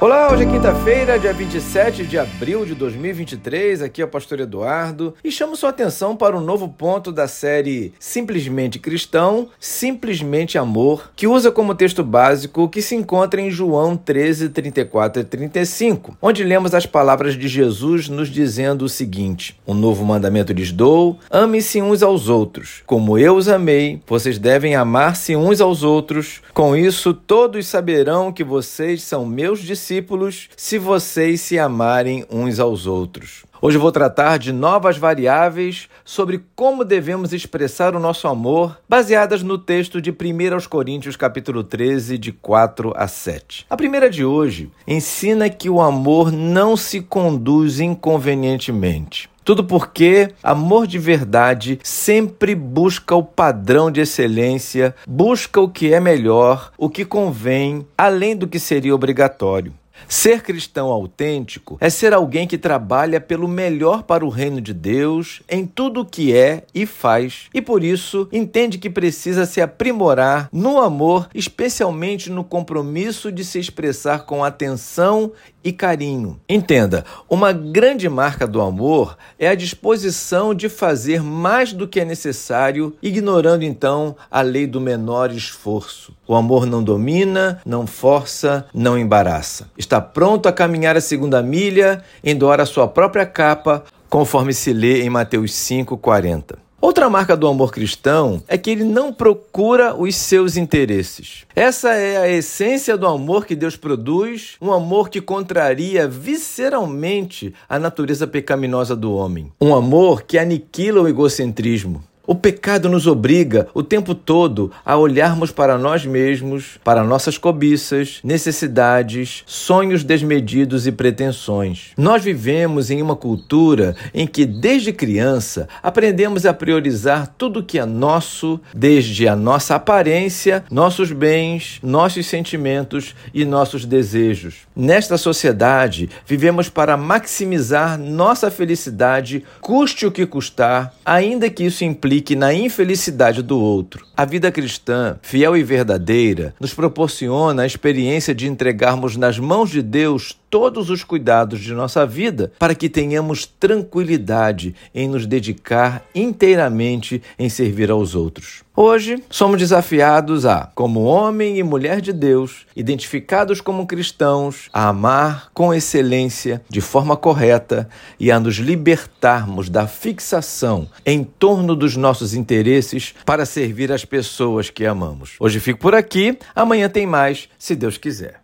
Olá, hoje é quinta-feira, dia 27 de abril de 2023. Aqui é o pastor Eduardo e chamo sua atenção para um novo ponto da série Simplesmente Cristão, Simplesmente Amor, que usa como texto básico o que se encontra em João 13, 34 e 35, onde lemos as palavras de Jesus nos dizendo o seguinte: Um novo mandamento lhes dou, ame-se uns aos outros. Como eu os amei, vocês devem amar-se uns aos outros. Com isso, todos saberão que vocês são meus discípulos discípulos se vocês se amarem uns aos outros. Hoje eu vou tratar de novas variáveis sobre como devemos expressar o nosso amor, baseadas no texto de 1 Coríntios capítulo 13, de 4 a 7. A primeira de hoje ensina que o amor não se conduz inconvenientemente. Tudo porque amor de verdade sempre busca o padrão de excelência, busca o que é melhor, o que convém, além do que seria obrigatório. Ser cristão autêntico é ser alguém que trabalha pelo melhor para o reino de Deus em tudo o que é e faz, e por isso entende que precisa se aprimorar no amor, especialmente no compromisso de se expressar com atenção e carinho. Entenda, uma grande marca do amor é a disposição de fazer mais do que é necessário, ignorando então a lei do menor esforço. O amor não domina, não força, não embaraça. Está pronto a caminhar a segunda milha, endoar a sua própria capa, conforme se lê em Mateus 5:40. Outra marca do amor cristão é que ele não procura os seus interesses. Essa é a essência do amor que Deus produz, um amor que contraria visceralmente a natureza pecaminosa do homem. Um amor que aniquila o egocentrismo. O pecado nos obriga o tempo todo a olharmos para nós mesmos, para nossas cobiças, necessidades, sonhos desmedidos e pretensões. Nós vivemos em uma cultura em que, desde criança, aprendemos a priorizar tudo que é nosso, desde a nossa aparência, nossos bens, nossos sentimentos e nossos desejos. Nesta sociedade, vivemos para maximizar nossa felicidade, custe o que custar, ainda que isso implique implique na infelicidade do outro. A vida cristã, fiel e verdadeira, nos proporciona a experiência de entregarmos nas mãos de Deus todos os cuidados de nossa vida para que tenhamos tranquilidade em nos dedicar inteiramente em servir aos outros. Hoje, somos desafiados a, como homem e mulher de Deus, identificados como cristãos, a amar com excelência, de forma correta e a nos libertarmos da fixação em torno dos nossos interesses para servir as pessoas que amamos. Hoje fico por aqui, amanhã tem mais, se Deus quiser.